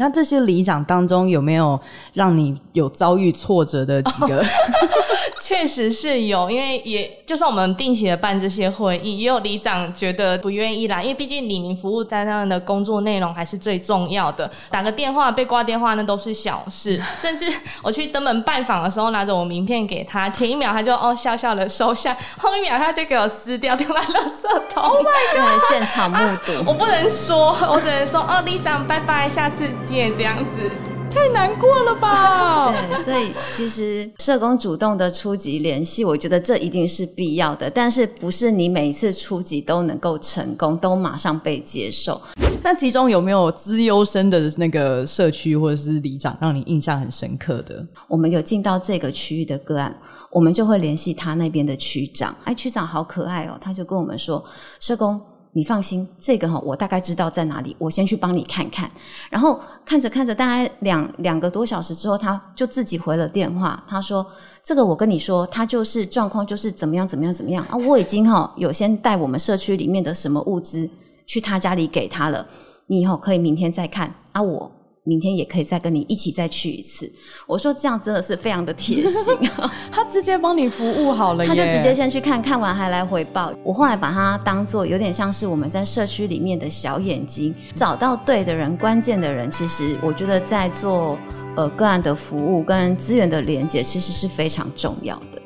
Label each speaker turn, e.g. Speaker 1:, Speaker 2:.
Speaker 1: 那这些里长当中有没有让你有遭遇挫折的几个？
Speaker 2: 确实是有，因为也就算我们定期的办这些会议，也有里长觉得不愿意来，因为毕竟里民服务在那样的工作内容还是最重要的。打个电话被挂电话那都是小事，甚至我去登门拜访的时候，拿着我名片给他，前一秒他就哦笑笑的收下，后一秒他就给我撕掉丢在垃圾桶。Oh
Speaker 3: my god！现场目睹，
Speaker 2: 我不能说，我只能说哦，里长拜拜，下次见这样子。
Speaker 1: 太难过了吧？
Speaker 3: 对，所以其实社工主动的初级联系，我觉得这一定是必要的。但是不是你每一次初级都能够成功，都马上被接受？
Speaker 1: 那其中有没有资优生的那个社区或者是里长，让你印象很深刻的？
Speaker 3: 我们有进到这个区域的个案，我们就会联系他那边的区长。哎，区长好可爱哦，他就跟我们说，社工。你放心，这个哈，我大概知道在哪里，我先去帮你看看。然后看着看着，大概两两个多小时之后，他就自己回了电话，他说：“这个我跟你说，他就是状况就是怎么样怎么样怎么样啊，我已经哈有先带我们社区里面的什么物资去他家里给他了，你以后可以明天再看啊我。”明天也可以再跟你一起再去一次。我说这样真的是非常的贴心，
Speaker 1: 他直接帮你服务好了，
Speaker 3: 他就直接先去看看完还来回报。我后来把他当做有点像是我们在社区里面的小眼睛，找到对的人、关键的人。其实我觉得在做呃个案的服务跟资源的连接，其实是非常重要的。